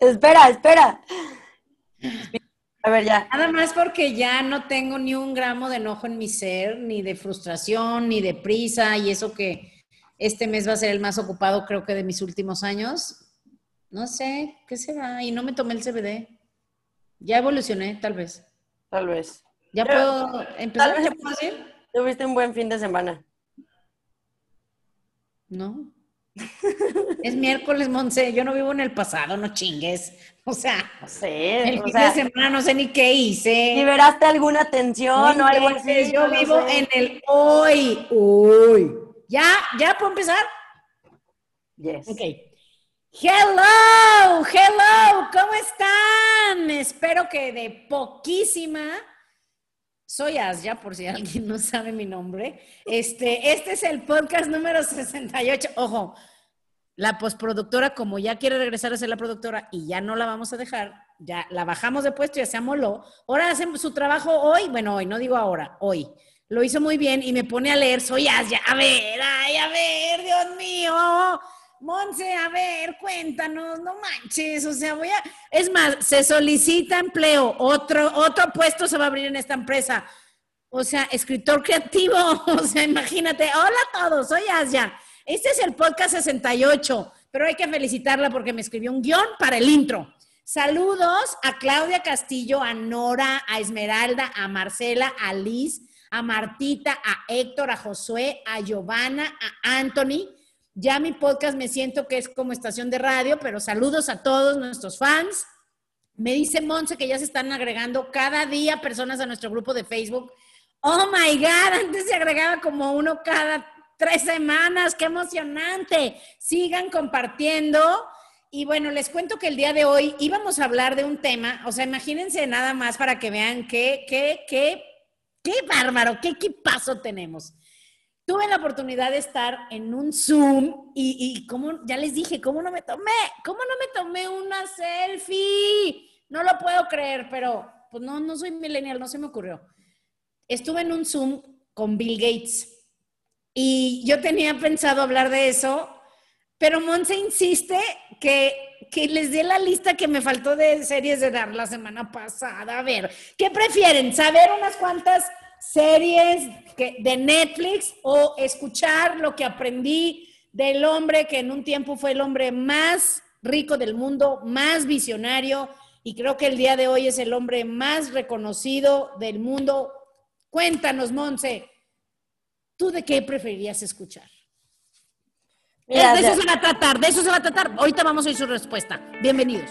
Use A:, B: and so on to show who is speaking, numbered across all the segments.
A: espera, espera. A ver, ya.
B: Nada más porque ya no tengo ni un gramo de enojo en mi ser, ni de frustración, ni de prisa, y eso que este mes va a ser el más ocupado, creo que de mis últimos años. No sé, ¿qué será? Y no me tomé el CBD. Ya evolucioné, tal vez.
A: Tal vez.
B: ¿Ya puedo empezar?
A: Tal vez
B: ¿Ya puedo decir?
A: Tuviste un buen fin de semana.
B: No. Es miércoles, Monse. Yo no vivo en el pasado, no chingues. O sea,
A: No sé.
B: el
A: o
B: fin
A: sea,
B: de semana no sé ni qué hice.
A: ¿Liberaste alguna tensión
B: No
A: o algo así?
B: Yo
A: No
B: vivo
A: sé.
B: en el hoy. Hoy. ¿Ya? ¿Ya puedo empezar?
A: Yes.
B: Ok. Hello, hello, ¿cómo están? Espero que de poquísima. Soy Asya, por si alguien no sabe mi nombre. Este, este es el podcast número 68. Ojo, la postproductora, como ya quiere regresar a ser la productora y ya no la vamos a dejar, ya la bajamos de puesto, ya se amoló. Ahora hacen su trabajo hoy, bueno, hoy, no digo ahora, hoy. Lo hizo muy bien y me pone a leer, soy Asya. A ver, ay, a ver, Dios mío. Monse, a ver, cuéntanos, no manches, o sea, voy a... Es más, se solicita empleo, otro, otro puesto se va a abrir en esta empresa. O sea, escritor creativo, o sea, imagínate. Hola a todos, soy Asya. Este es el podcast 68, pero hay que felicitarla porque me escribió un guion para el intro. Saludos a Claudia Castillo, a Nora, a Esmeralda, a Marcela, a Liz, a Martita, a Héctor, a Josué, a Giovanna, a Anthony. Ya mi podcast me siento que es como estación de radio, pero saludos a todos nuestros fans. Me dice Monse que ya se están agregando cada día personas a nuestro grupo de Facebook. Oh my God, antes se agregaba como uno cada tres semanas. ¡Qué emocionante! Sigan compartiendo. Y bueno, les cuento que el día de hoy íbamos a hablar de un tema, o sea, imagínense nada más para que vean qué, qué, qué, qué bárbaro, qué equipazo tenemos. Tuve la oportunidad de estar en un Zoom y, y como ya les dije, ¿cómo no me tomé? ¿Cómo no me tomé una selfie? No lo puedo creer, pero pues no, no soy millennial, no se me ocurrió. Estuve en un Zoom con Bill Gates y yo tenía pensado hablar de eso, pero Monse insiste que, que les dé la lista que me faltó de series de dar la semana pasada. A ver, ¿qué prefieren? ¿Saber unas cuantas series que, de Netflix o escuchar lo que aprendí del hombre que en un tiempo fue el hombre más rico del mundo, más visionario y creo que el día de hoy es el hombre más reconocido del mundo? Cuéntanos, Monse, ¿tú de qué preferirías escuchar?
A: Mira,
B: de eso se va a tratar, de eso se va a tratar. Ahorita vamos a oír su respuesta. Bienvenidos.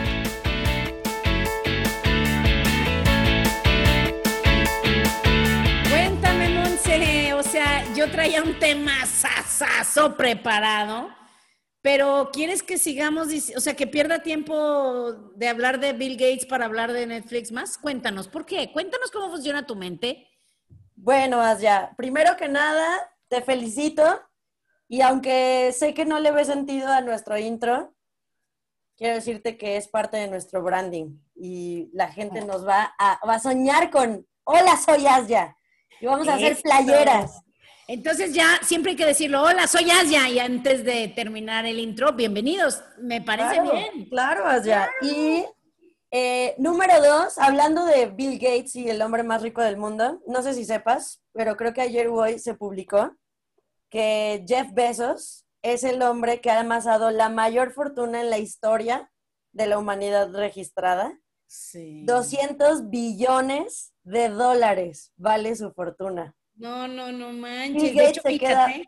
B: Traía un tema sasazo preparado, pero ¿quieres que sigamos, o sea, que pierda tiempo de hablar de Bill Gates para hablar de Netflix más? Cuéntanos, ¿por qué? Cuéntanos cómo funciona tu mente.
A: Bueno, Asya, primero que nada, te felicito. Y aunque sé que no le ves sentido a nuestro intro, quiero decirte que es parte de nuestro branding. Y la gente nos va a, va a soñar con, hola, soy Asya. Y vamos a hacer playeras.
B: Entonces ya siempre hay que decirlo, hola, soy Asia, y antes de terminar el intro, bienvenidos, me parece
A: Claro,
B: bien.
A: Claro, Asya. Y eh, número dos, hablando de Bill Gates y el hombre más rico del mundo, no sé si sepas, pero creo que ayer hoy se publicó que Jeff Bezos es el hombre que ha amasado la mayor fortuna en la historia de la humanidad registrada.
B: Sí.
A: 200 billones de dólares vale su fortuna.
B: No, no, no manches. De hecho,
A: se
B: fíjate,
A: queda
B: sí,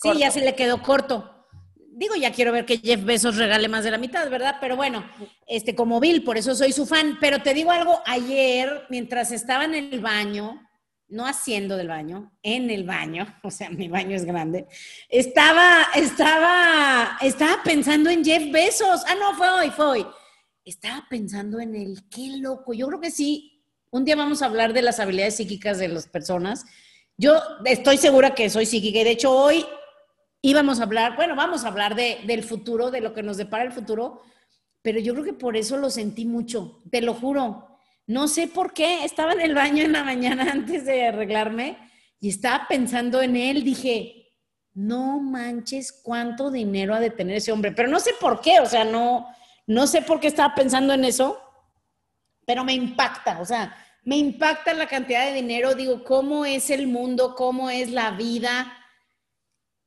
A: corto.
B: ya se le quedó corto. Digo, ya quiero ver que Jeff Bezos regale más de la mitad, ¿verdad? Pero bueno, este, como Bill, por eso soy su fan. Pero te digo algo, ayer, mientras estaba en el baño, no haciendo del baño, en el baño, o sea, mi baño es grande, estaba, estaba, estaba pensando en Jeff Bezos. Ah, no, fue hoy, fue hoy. Estaba pensando en el, qué loco. Yo creo que sí, Un día vamos a hablar de las habilidades psíquicas de las personas. Yo estoy segura que soy psíquica y de hecho hoy íbamos a hablar, bueno, vamos a hablar de, del futuro, de lo que nos depara el futuro, pero yo creo que por eso lo sentí mucho, te lo juro. No sé por qué, estaba en el baño en la mañana antes de arreglarme y estaba pensando en él, dije, no manches cuánto dinero ha de tener ese hombre, pero no sé por qué, o sea, no, no sé por qué estaba pensando en eso, pero me impacta, o sea, me impacta la cantidad de dinero, digo, cómo es el mundo, cómo es la vida,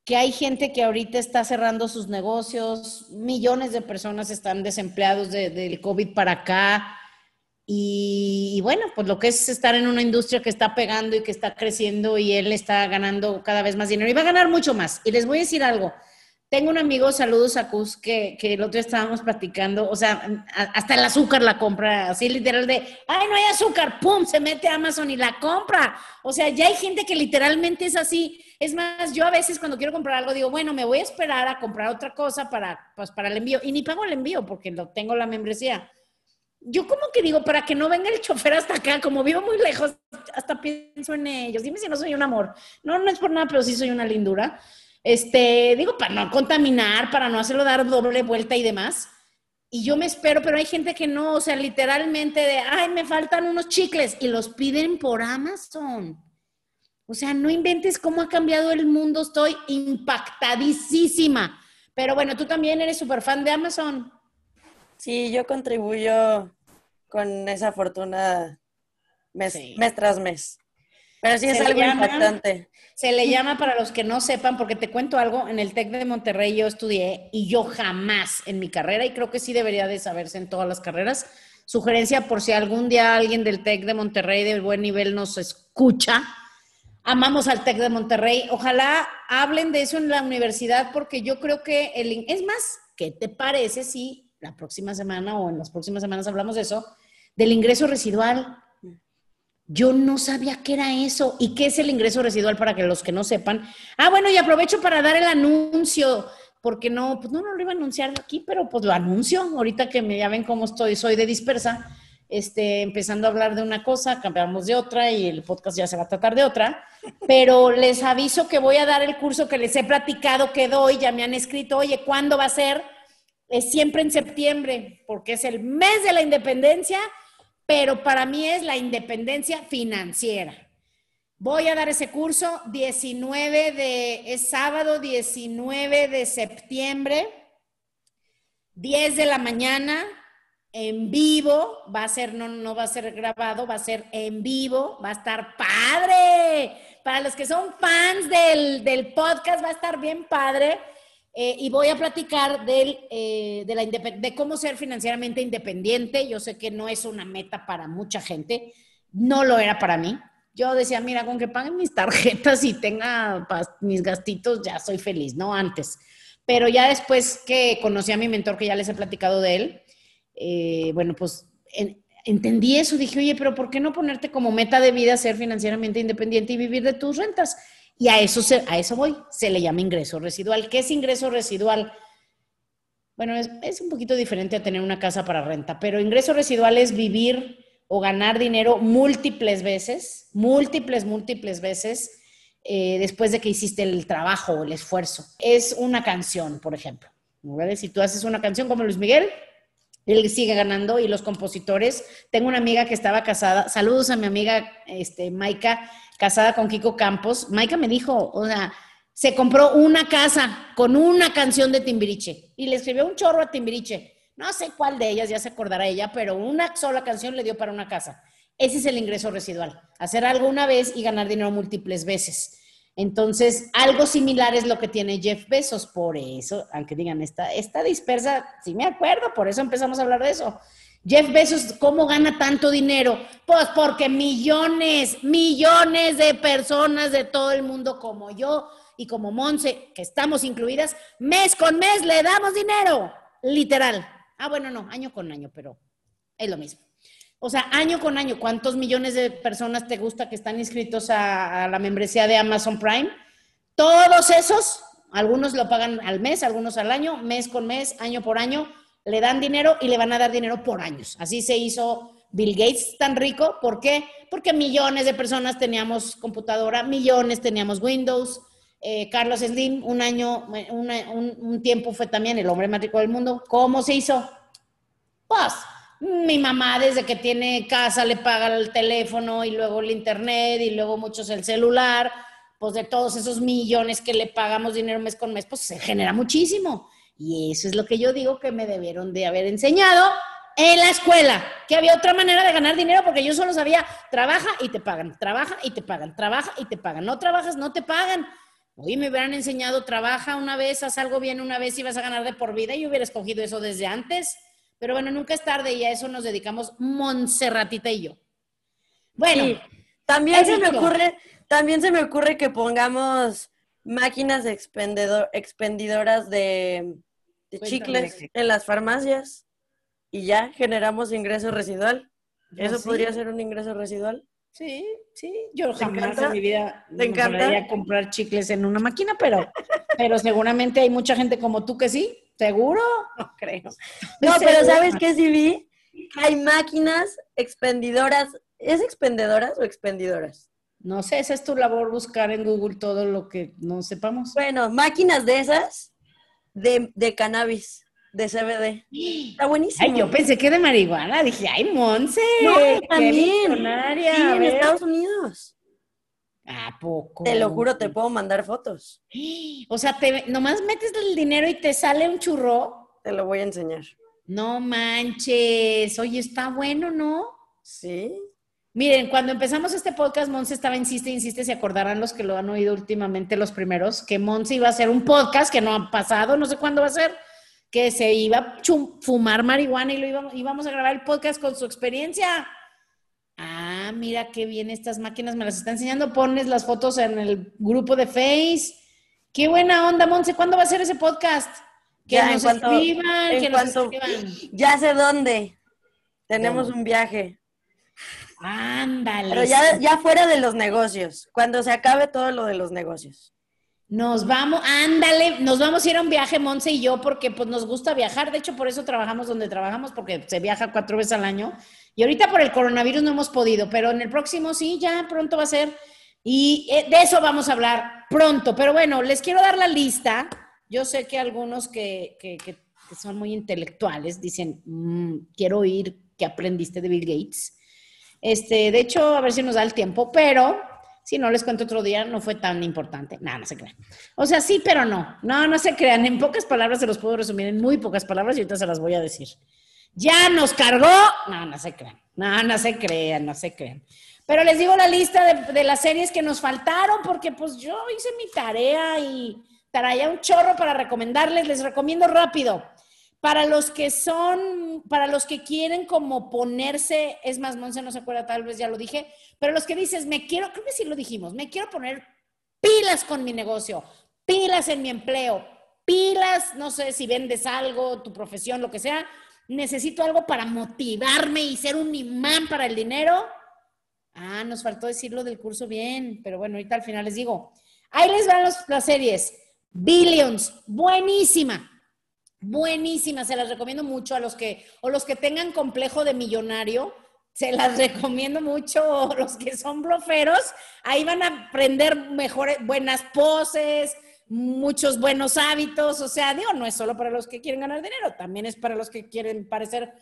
B: que hay gente que ahorita está cerrando sus negocios, millones de personas están desempleados del COVID para acá. Y, bueno, pues lo que es estar en una industria que está pegando y que está creciendo y él está ganando cada vez más dinero y va a ganar mucho más. Y les voy a decir algo, tengo un amigo, saludos a Cus, que, que el otro día estábamos platicando, o sea, hasta el azúcar la compra, así literal de, ay, no hay azúcar, pum, se mete a Amazon y la compra. O sea, ya hay gente que literalmente es así. Es más, yo a veces cuando quiero comprar algo digo, bueno, me voy a esperar a comprar otra cosa para, pues, para el envío. Y ni pago el envío porque lo tengo la membresía. Yo como que digo, para que no venga el chofer hasta acá, como vivo muy lejos, hasta pienso en ellos. Dime si no soy un amor. No, no es por nada, pero sí soy una lindura. Este, digo, para no contaminar, para no hacerlo dar doble vuelta y demás. Y yo me espero, pero hay gente que no, o sea, literalmente de, ay, me faltan unos chicles y los piden por Amazon. O sea, no inventes cómo ha cambiado el mundo, estoy impactadísima. Pero bueno, tú también eres súper fan de Amazon.
A: Sí, yo contribuyo con esa fortuna mes, mes tras mes. Pero sí es algo impactante.
B: Se le llama, para los que no sepan, porque te cuento algo, en el TEC de Monterrey yo estudié y yo jamás en mi carrera, y creo que sí debería de saberse en todas las carreras, sugerencia por si algún día alguien del TEC de Monterrey de buen nivel nos escucha, amamos al TEC de Monterrey, ojalá hablen de eso en la universidad porque yo creo que el... Es más, ¿qué te parece si la próxima semana o en las próximas semanas hablamos de eso? Del ingreso residual yo no sabía qué era eso y qué es el ingreso residual para que los que no sepan. Ah, bueno, y aprovecho para dar el anuncio, porque no, pues no, lo iba a anunciar aquí, pero pues lo anuncio. Ahorita que me ya ven cómo estoy, soy de dispersa, este, empezando a hablar de una cosa, cambiamos de otra y el podcast ya se va a tratar de otra. Pero les aviso que voy a dar el curso que les he platicado que doy, ya me han escrito, oye, ¿cuándo va a ser? Es siempre en septiembre, porque es el mes de la independencia pero para mí es la independencia financiera. Voy a dar ese curso 19 de, es sábado 19 de septiembre, 10 de la mañana, en vivo, va a ser, no, no va a ser grabado, va a ser en vivo, va a estar padre. Para los que son fans del, del podcast, va a estar bien padre. Eh, y voy a platicar del, eh, de, la de cómo ser financieramente independiente. Yo sé que no es una meta para mucha gente, no lo era para mí. Yo decía, mira, con que paguen mis tarjetas y tenga mis gastitos, ya soy feliz, ¿no? Antes. Pero ya después que conocí a mi mentor, que ya les he platicado de él, eh, bueno, pues entendí eso. Dije, oye, pero ¿por qué no ponerte como meta de vida ser financieramente independiente y vivir de tus rentas? Y a eso, a eso voy, se le llama ingreso residual. ¿Qué es ingreso residual? Bueno, es, un poquito diferente a tener una casa para renta, pero ingreso residual es vivir o ganar dinero múltiples veces, múltiples, múltiples veces eh, después de que hiciste el trabajo o el esfuerzo. Es una canción, por ejemplo. Si tú haces una canción como Luis Miguel, él sigue ganando y los compositores. Tengo una amiga que estaba casada. Saludos a mi amiga este, Maika casada con Kiko Campos, Maika me dijo, o sea, se compró una casa con una canción de Timbiriche y le escribió un chorro a Timbiriche. No sé cuál de ellas, ya se acordará ella, pero una sola canción le dio para una casa. Ese es el ingreso residual, hacer algo una vez y ganar dinero múltiples veces. Entonces, algo similar es lo que tiene Jeff Bezos, por eso, aunque digan, está, está dispersa, sí me acuerdo, por eso empezamos a hablar de eso. Jeff Bezos, ¿cómo gana tanto dinero? Pues porque millones, millones de personas de todo el mundo como yo y como Monse, que estamos incluidas, mes con mes le damos dinero, literal. Ah, bueno, no, año con año, pero es lo mismo. O sea, año con año, ¿cuántos millones de personas te gusta que están inscritos a, a la membresía de Amazon Prime? Todos esos, algunos lo pagan al mes, algunos al año, mes con mes, año por año le dan dinero y le van a dar dinero por años. Así se hizo Bill Gates tan rico, ¿por qué? Porque millones de personas teníamos computadora, millones teníamos Windows. Eh, Carlos Slim, un año, un, un tiempo fue también el hombre más rico del mundo. ¿Cómo se hizo? Pues mi mamá desde que tiene casa le paga el teléfono y luego el internet y luego muchos el celular, pues de todos esos millones que le pagamos dinero mes con mes, pues se genera muchísimo. Y eso es lo que yo digo que me debieron de haber enseñado en la escuela, que había otra manera de ganar dinero porque yo solo sabía, trabaja y te pagan, trabaja y te pagan, trabaja y te pagan, no trabajas, no te pagan. Hoy me hubieran enseñado, trabaja una vez, haz algo bien una vez y vas a ganar de por vida y yo hubiera escogido eso desde antes. Pero bueno, nunca es tarde y a eso nos dedicamos Montserratita y yo.
A: Bueno, también se me ocurre, también se me ocurre que pongamos máquinas expendidoras de, chicles en las farmacias y ya generamos ingreso residual. ¿Ah, ¿Eso podría ser un ingreso residual?
B: Sí, sí. Yo jamás en mi vida me a comprar chicles en una máquina, pero, pero seguramente hay mucha gente como tú que sí. ¿Seguro?
A: No creo. No, pero ¿sabes qué sí vi? Hay máquinas expendidoras. ¿Es expendedoras o expendidoras?
B: No sé, esa es tu labor buscar en Google todo lo que no sepamos.
A: Bueno, máquinas de esas de, de cannabis, de CBD. Está buenísimo.
B: Ay, yo pensé que de marihuana. Dije, ay, Monse.
A: No, también. Sí, en Estados Unidos.
B: ¿A poco?
A: Te lo juro, te puedo mandar fotos.
B: O sea, te, nomás metes el dinero y te sale un churro.
A: Te lo voy a enseñar.
B: No manches. Oye, está bueno, ¿no?
A: Sí.
B: Miren, cuando empezamos este podcast, Monse estaba insiste, insiste, se acordarán los que lo han oído últimamente, los primeros, que Monse iba a hacer un podcast que no ha pasado, no sé cuándo va a ser, que se iba a fumar marihuana y lo íbamos, íbamos a grabar el podcast con su experiencia. Ah, mira qué bien estas máquinas me las está enseñando. Pones las fotos en el grupo de Face. Qué buena onda, Monse. ¿Cuándo va a ser ese podcast? Que nos escriban, que nos escriban.
A: Ya sé dónde. Tenemos un viaje.
B: Ándale.
A: Pero ya, ya fuera de los negocios, cuando se acabe todo lo de los negocios.
B: Nos vamos, ándale, nos vamos a ir a un viaje, Monse y yo, porque pues nos gusta viajar. De hecho, por eso trabajamos donde trabajamos, porque se viaja cuatro veces al año. Y ahorita por el coronavirus no hemos podido, pero en el próximo sí, ya pronto va a ser. Y eh, de eso vamos a hablar pronto. Pero bueno, les quiero dar la lista. Yo sé que algunos que, que, que, son muy intelectuales dicen, mm, quiero oír qué aprendiste de Bill Gates. Este, de hecho, a ver si nos da el tiempo, pero si no les cuento otro día, no fue tan importante. Nada, no se crean. O sea, sí, pero no. No, no se crean. En pocas palabras se los puedo resumir en muy pocas palabras y ahorita se las voy a decir ya nos cargó. No, no se crean. No, no se crean, no se crean. Pero les digo la lista de, las series que nos faltaron porque pues yo hice mi tarea y traía un chorro para recomendarles. Les recomiendo rápido. Para los que son, para los que quieren como ponerse, es más, Monse no se acuerda, tal vez ya lo dije, pero los que dices, me quiero, creo que sí lo dijimos, me quiero poner pilas con mi negocio, pilas en mi empleo, pilas, no sé si vendes algo, tu profesión, lo que sea, necesito algo para motivarme y ser un imán para el dinero. Ah, nos faltó decirlo del curso bien, pero bueno, ahorita al final les digo. Ahí les van las series. Billions, buenísima, buenísima, se las recomiendo mucho a los que, o los que tengan complejo de millonario, se las recomiendo mucho, los que son bloferos, ahí van a aprender mejores, buenas poses, muchos buenos hábitos, o sea, digo, no es solo para los que quieren ganar dinero, también es para los que quieren parecer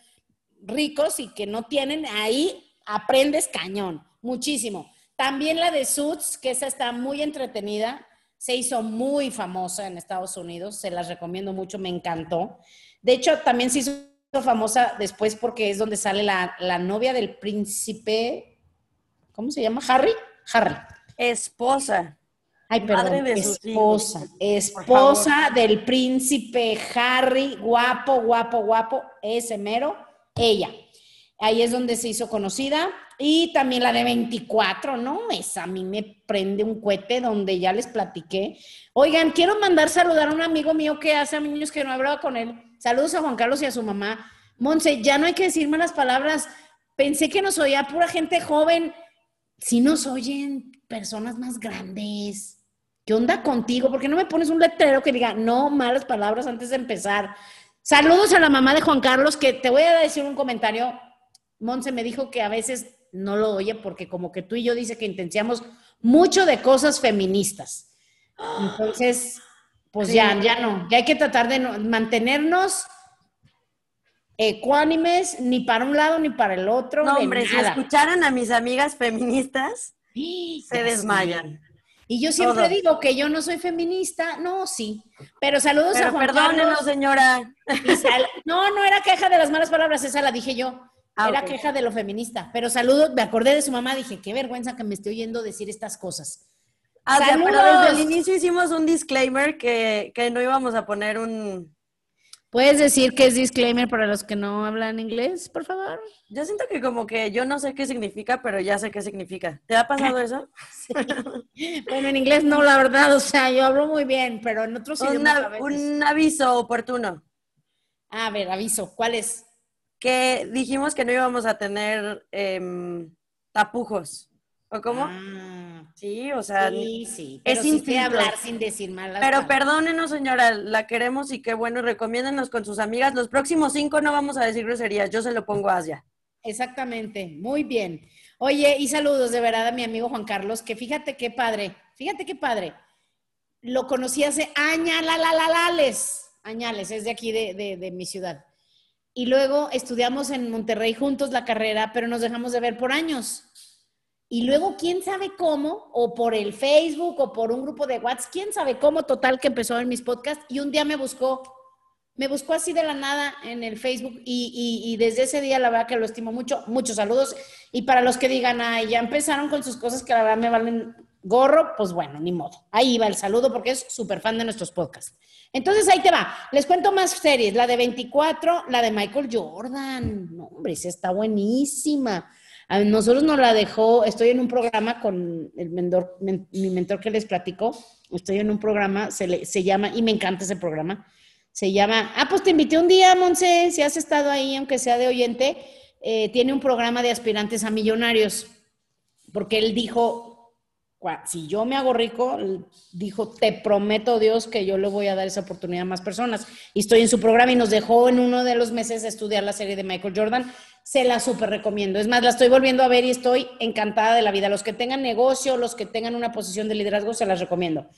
B: ricos y que no tienen, ahí aprendes cañón, muchísimo. También la de Suits, que esa está muy entretenida, se hizo muy famosa en Estados Unidos, se las recomiendo mucho, me encantó. De hecho, también se hizo famosa después porque es donde sale la, la novia del príncipe, ¿cómo se llama? Harry. Harry.
A: Esposa.
B: Ay, perdón, esposa, esposa del príncipe Harry, guapo, guapo, guapo, ese mero, ella. Ahí es donde se hizo conocida. Y también la de 24, ¿no? Esa a mí me prende un cohete donde ya les platiqué. Oigan, quiero mandar saludar a un amigo mío que hace años que no hablaba con él. Saludos a Juan Carlos y a su mamá. Monse, ya no hay que decir malas palabras. Pensé que nos oía pura gente joven. Si nos oyen personas más grandes. ¿Qué onda contigo? ¿Por qué no me pones un letrero que diga no malas palabras antes de empezar? Saludos a la mamá de Juan Carlos, que te voy a decir un comentario. Monse me dijo que a veces no lo oye porque como que tú y yo dice que intenciamos mucho de cosas feministas. Entonces, pues ya, ya no, ya hay que tratar de mantenernos ecuánimes ni para un lado ni para el otro.
A: No, hombre, si escucharan a mis amigas feministas, se desmayan.
B: Y yo siempre digo que yo no soy feminista. No, sí. Pero saludos a Juan
A: perdónenos, señora.
B: No, no era queja de las malas palabras, esa la dije yo. Ah, era queja de lo feminista. Pero saludos, me acordé de su mamá, dije, qué vergüenza que me esté oyendo decir estas cosas.
A: Ah, pero desde el inicio hicimos un disclaimer que, que no íbamos a poner un,
B: ¿Puedes decir que es disclaimer para los que no hablan inglés, por favor?
A: Yo siento que como que yo no sé qué significa, pero ya sé qué significa. ¿Te ha pasado eso?
B: Bueno, en inglés no, la verdad, o sea, yo hablo muy bien, pero en otros
A: un, idiomas Un aviso oportuno.
B: A ver, aviso, ¿cuál es?
A: Que dijimos que no íbamos a tener eh, tapujos. ¿O cómo?
B: Ah,
A: sí, o sea,
B: sí, sí, pero es sin hablar sin decir malas
A: Pero perdónenos, señora, la queremos y qué bueno, recomiéndenos con sus amigas. Los próximos cinco no vamos a decir groserías, yo se lo pongo a Asia.
B: Exactamente, muy bien. Oye, y saludos de verdad a mi amigo Juan Carlos, que fíjate qué padre, fíjate qué padre. Lo conocí hace añales, añales, es de aquí de, de, de mi ciudad. Y luego estudiamos en Monterrey juntos la carrera, pero nos dejamos de ver por años. Y luego, quién sabe cómo, o por el Facebook, o por un grupo de WhatsApp, quién sabe cómo, total, que empezó en mis podcasts. Y un día me buscó, me buscó así de la nada en el Facebook. Y, y, desde ese día, la verdad que lo estimo mucho. Muchos saludos. Y para los que digan, ay, ya empezaron con sus cosas que la verdad me valen gorro, pues bueno, ni modo. Ahí va el saludo porque es súper fan de nuestros podcasts. Entonces ahí te va. Les cuento más series. La de 24, la de Michael Jordan. No, hombre, esa está buenísima. A nosotros nos la dejó, estoy en un programa con el mentor, mi mentor que les platicó, estoy en un programa, se, se llama, y me encanta ese programa, se llama, ah, pues te invité un día, Monse, si has estado ahí, aunque sea de oyente, eh, tiene un programa de aspirantes a millonarios, porque él dijo, si yo me hago rico, dijo, te prometo Dios que yo le voy a dar esa oportunidad a más personas. Y estoy en su programa y nos dejó en uno de los meses estudiar la serie de Michael Jordan se la súper recomiendo. Es más, la estoy volviendo a ver y estoy encantada de la vida. Los que tengan negocio, los que tengan una posición de liderazgo, se las recomiendo.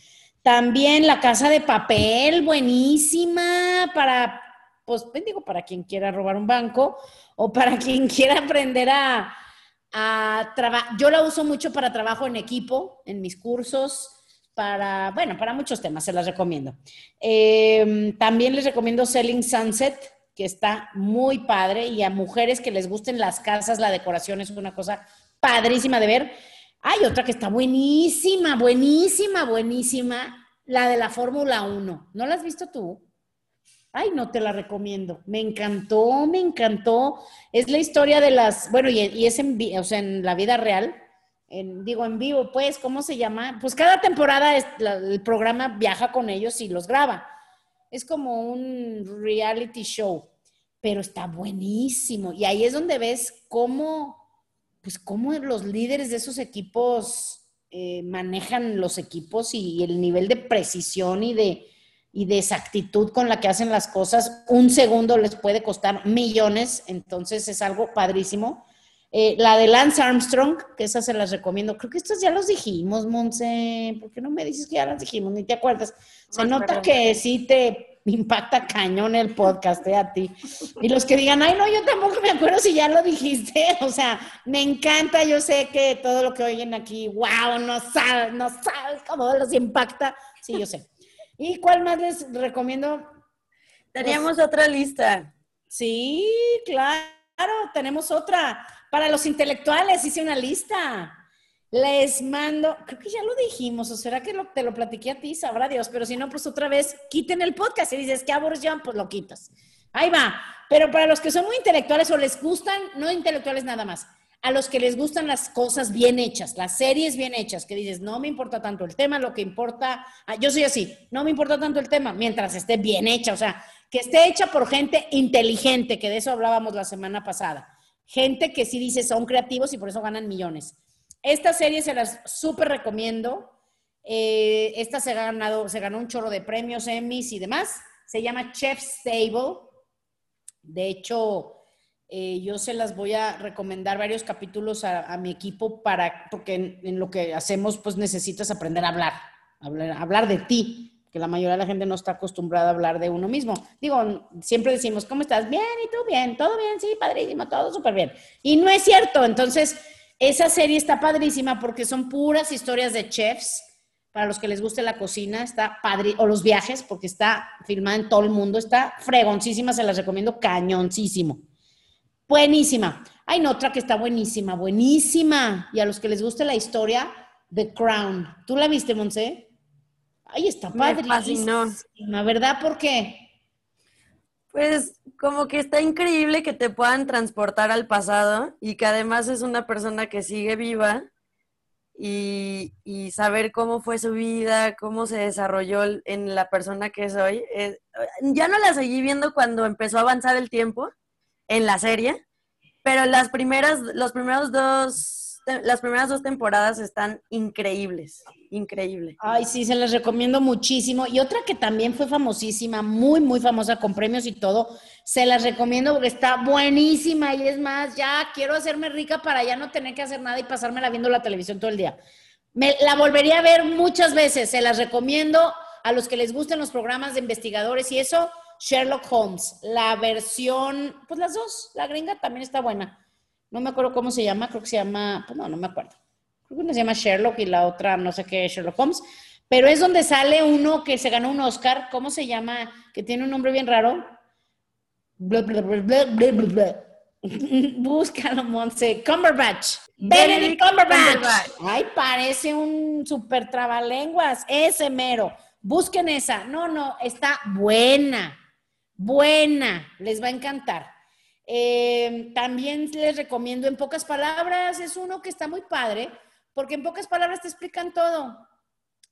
B: También la casa de papel, buenísima para, pues, digo, para quien quiera robar un banco o para quien quiera aprender a, a. Yo la uso mucho para trabajo en equipo, en mis cursos, para, bueno, para muchos temas, se las recomiendo. Eh, también les recomiendo Selling Sunset que está muy padre y a mujeres que les gusten las casas, la decoración es una cosa padrísima de ver. Hay otra que está buenísima, buenísima, buenísima, la de la Fórmula 1. ¿No la has visto tú? Ay, no te la recomiendo. Me encantó, me encantó. Es la historia de las, bueno, y, es en, o sea, en la vida real, en, digo en vivo, pues, ¿cómo se llama? Pues cada temporada el programa viaja con ellos y los graba es como un reality show, pero está buenísimo. Y ahí es donde ves cómo, pues cómo los líderes de esos equipos eh, manejan los equipos y, el nivel de precisión y de, y de exactitud con la que hacen las cosas. Un segundo les puede costar millones, entonces es algo padrísimo. Eh, la de Lance Armstrong, que esas se las recomiendo. Creo que estos ya los dijimos, Monse. ¿Por qué no me dices que ya las dijimos? Ni te acuerdas. Se nota que sí te impacta cañón el podcast eh, a ti. Y los que digan, ay, no, yo tampoco me acuerdo si ya lo dijiste. O sea, me encanta. Yo sé que todo lo que oyen aquí, wow, no sabes, no sabes cómo los impacta. Sí, yo sé. ¿Y cuál más les recomiendo?
A: Teníamos pues otra lista.
B: Sí, claro, tenemos otra. Para los intelectuales hice una lista. Les mando, creo que ya lo dijimos, o será que te lo platiqué a ti, sabrá Dios, pero si no, pues otra vez quiten el podcast y dices que John, pues lo quitas. Ahí va. Pero para los que son muy intelectuales o les gustan, no intelectuales nada más, a los que les gustan las cosas bien hechas, las series bien hechas, que dices, no me importa tanto el tema, lo que importa, ah, yo soy así, no me importa tanto el tema, mientras esté bien hecha, o sea, que esté hecha por gente inteligente, que de eso hablábamos la semana pasada gente que sí dice son creativos y por eso ganan millones. Esta serie se las súper recomiendo. Eh, esta se, ha se ganó un chorro de premios, Emmys y demás. Se llama Chef's Table. De hecho, Eh, yo se las voy a recomendar varios capítulos a, mi equipo para, porque en, lo que hacemos, pues necesitas aprender a hablar, hablar, hablar de ti, que la mayoría de la gente no está acostumbrada a hablar de uno mismo. Digo, siempre decimos, ¿cómo estás? Bien, ¿y tú? Bien, todo bien, sí, padrísimo, todo súper bien. Y no es cierto, entonces, esa serie está padrísima porque son puras historias de chefs, para los que les guste la cocina, está padre, o los viajes, porque está filmada en todo el mundo, está fregoncísima, se las recomiendo cañoncísimo. Buenísima. Hay otra que está buenísima, buenísima. Y a los que les guste la historia, The Crown. ¿Tú la viste, Monse? Ay, está padre. La ¿verdad? ¿Por qué?
A: Pues como que está increíble que te puedan transportar al pasado y que además es una persona que sigue viva y, saber cómo fue su vida, cómo se desarrolló en la persona que es hoy. ya no la seguí viendo cuando empezó a avanzar el tiempo, en la serie, pero las primeras, los primeros dos, las primeras dos temporadas están increíbles, increíble.
B: Ay, sí, se las recomiendo muchísimo. Y otra que también fue famosísima, muy, muy famosa, con premios y todo, se las recomiendo porque está buenísima y es más, ya quiero hacerme rica para ya no tener que hacer nada y pasármela viendo la televisión todo el día. Me, la volvería a ver muchas veces, se las recomiendo a los que les gusten los programas de investigadores y eso, Sherlock Holmes, la versión, pues las dos, la gringa también está buena. No me acuerdo cómo se llama, creo que se llama, pues no, no me acuerdo. Creo que una se llama Sherlock y la otra no sé qué, Sherlock Holmes. Pero es donde sale uno que se ganó un Oscar, ¿cómo se llama? Que tiene un nombre bien raro. Búscalo, Monse. Cumberbatch. Benedict Cumberbatch. Ay, parece un super trabalenguas. Ese mero. Busquen esa. No, no, está buena buena, les va a encantar. Eh, también les recomiendo en pocas palabras, es uno que está muy padre, porque en pocas palabras te explican todo.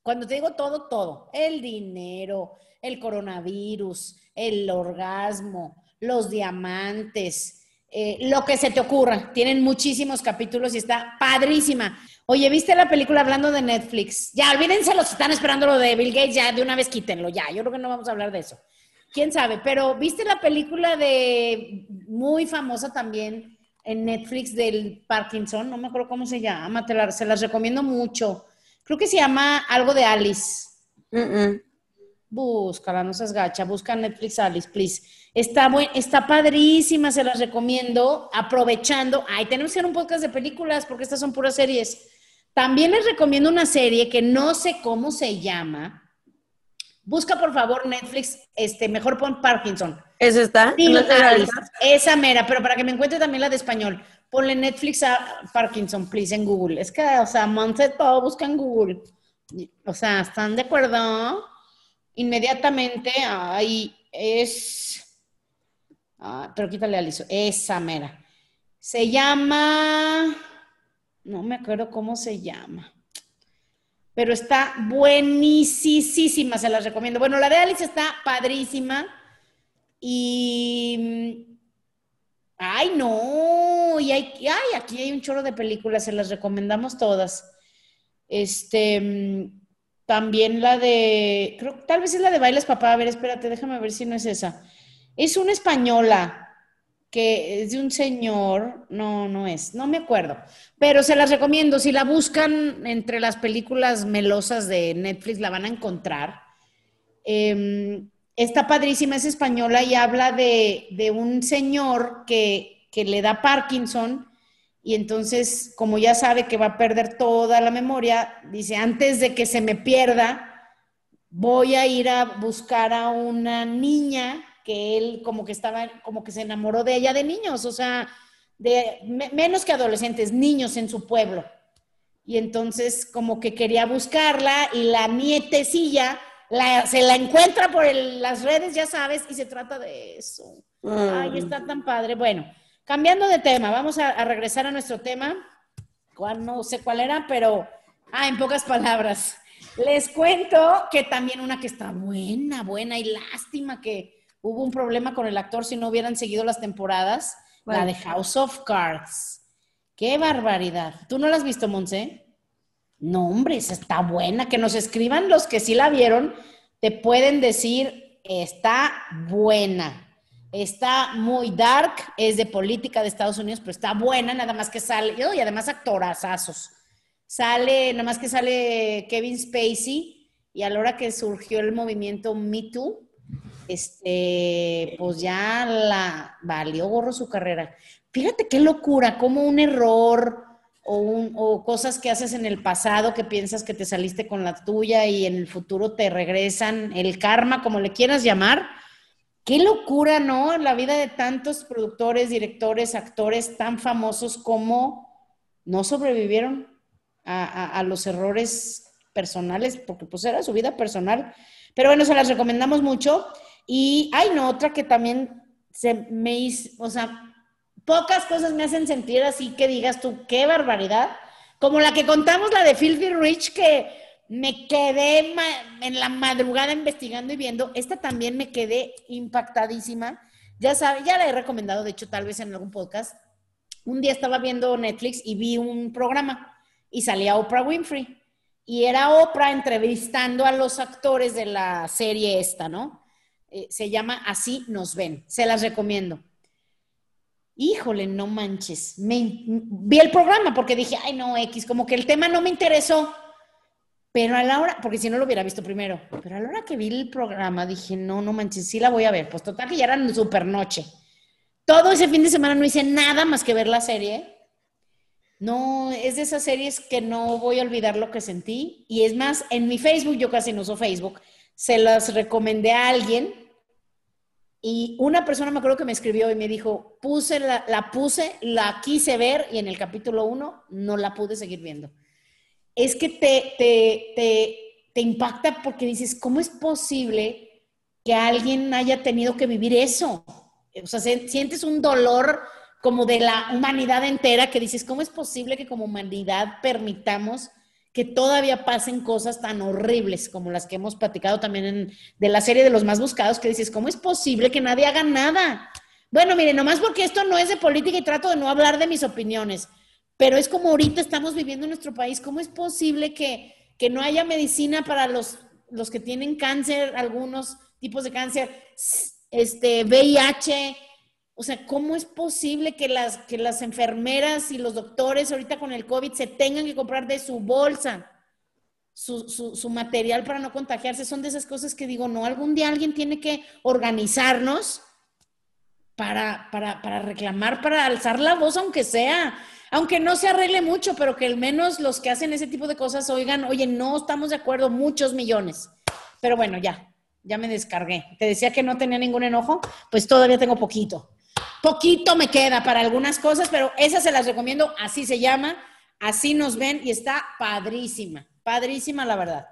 B: Cuando te digo todo, todo, el dinero, el coronavirus, el orgasmo, los diamantes, eh, lo que se te ocurra. Tienen muchísimos capítulos y está padrísima. Oye, ¿viste la película hablando de Netflix? Ya, olvídense los que están esperando lo de Bill Gates, ya de una vez quítenlo, ya. Yo creo que no vamos a hablar de eso quién sabe, pero ¿viste la película de muy famosa también en Netflix del Parkinson? No me acuerdo cómo se llama, se las recomiendo mucho. Creo que se llama algo de Alice. Búscala, no seas gacha, busca Netflix Alice, please. Está, está padrísima, se las recomiendo, aprovechando. Ay, tenemos que hacer un podcast de películas porque estas son puras series. También les recomiendo una serie que no sé cómo se llama, Busca por favor Netflix, este, mejor pon Parkinson.
A: ¿Esa está?
B: esa mera, pero para que me encuentre también la de español. Ponle Netflix a Parkinson, please, en Google. Es que, o sea, Monse todo busca en Google. O sea, ¿están de acuerdo? Inmediatamente, ahí es... Ah, pero quítale a Liso. Esa mera. Se llama... No me acuerdo cómo se llama pero está buenísima, se las recomiendo. Bueno, la de Alice está padrísima y... Ay, no, y hay, ay, aquí hay un chorro de películas, se las recomendamos todas. Este, también la de, creo, tal vez es la de Bailes Papá, a ver, espérate, déjame ver si no es esa. Es una española, es de un señor, no, no es, no me acuerdo, pero se las recomiendo, si la buscan entre las películas melosas de Netflix la van a encontrar. Em, está padrísima, es española y habla de, de un señor que, que le da Parkinson y entonces, como ya sabe que va a perder toda la memoria, dice, antes de que se me pierda, voy a ir a buscar a una niña que él como que estaba, como que se enamoró de ella de niños, o sea, de menos que adolescentes, niños en su pueblo. Y entonces como que quería buscarla y la nietecilla se la encuentra por las redes, ya sabes, y se trata de eso. Ay, mm. está tan padre. Bueno, cambiando de tema, vamos a, a regresar a nuestro tema. Cuál, no sé cuál era, pero, ah, en pocas palabras. Les cuento que también una que está buena, buena y lástima que, hubo un problema con el actor si no hubieran seguido las temporadas, la de House of Cards. ¡Qué barbaridad! ¿Tú no la has visto, Monse? No, hombre, esa está buena. Que nos escriban los que sí la vieron, te pueden decir, está buena. Está muy dark, es de política de Estados Unidos, pero está buena, nada más que sale, y además actorazazos. Sale, nada más que sale Kevin Spacey, y a la hora que surgió el movimiento Me Too, este, pues ya la valió gorro su carrera. Fíjate qué locura, como un error o, o, cosas que haces en el pasado que piensas que te saliste con la tuya y en el futuro te regresan, el karma, como le quieras llamar, Qué locura, ¿no? La vida de tantos productores, directores, actores tan famosos como no sobrevivieron a, los errores personales, porque pues era su vida personal. Pero bueno, se las recomendamos mucho. Y hay no, otra que también se me hizo, o sea, pocas cosas me hacen sentir así que digas tú, qué barbaridad. Como la que contamos, la de Filthy Rich, que me quedé en la madrugada investigando y viendo. Esta también me quedé impactadísima. Ya sabe, ya la he recomendado, de hecho, tal vez en algún podcast. Un día estaba viendo Netflix y vi un programa y salía Oprah Winfrey. Y era Oprah entrevistando a los actores de la serie esta, ¿no? Eh, se llama Así nos ven. Se las recomiendo. Híjole, no manches. Me, vi el programa porque dije, ay, no, X, como que el tema no me interesó pero a la hora, porque si no lo hubiera visto primero, pero a la hora que vi el programa dije, no, no manches, sí la voy a ver. Pues total que ya era super noche. Todo ese fin de semana no hice nada más que ver la serie. No, es de esas series que no voy a olvidar lo que sentí. Y es más, en mi Facebook, yo casi no uso Facebook, se las recomendé a alguien y una persona me acuerdo que me escribió y me dijo, puse la, puse, la quise ver y en el capítulo 1 no la pude seguir viendo es que te, te, te, impacta porque dices, ¿cómo es posible que alguien haya tenido que vivir eso? O sea, sientes un dolor como de la humanidad entera que dices, ¿cómo es posible que como humanidad permitamos que todavía pasen cosas tan horribles como las que hemos platicado también de la serie de los más buscados, que dices, ¿cómo es posible que nadie haga nada? Bueno, mire, nomás porque esto no es de política y trato de no hablar de mis opiniones, pero es como ahorita estamos viviendo en nuestro país, ¿cómo es posible que, no haya medicina para los, los que tienen cáncer, algunos tipos de cáncer, este, VIH? O sea, ¿cómo es posible que las, que las enfermeras y los doctores ahorita con el COVID se tengan que comprar de su bolsa su, su, material para no contagiarse? Son de esas cosas que digo, no, algún día alguien tiene que organizarnos para, para, para reclamar, para alzar la voz, aunque sea aunque no se arregle mucho, pero que al menos los que hacen ese tipo de cosas oigan, oye, no estamos de acuerdo, muchos millones. Pero bueno, ya, ya me descargué. Te decía que no tenía ningún enojo, pues todavía tengo poquito. Poquito me queda para algunas cosas, pero esas se las recomiendo, así se llama, así nos ven y está padrísima, padrísima la verdad.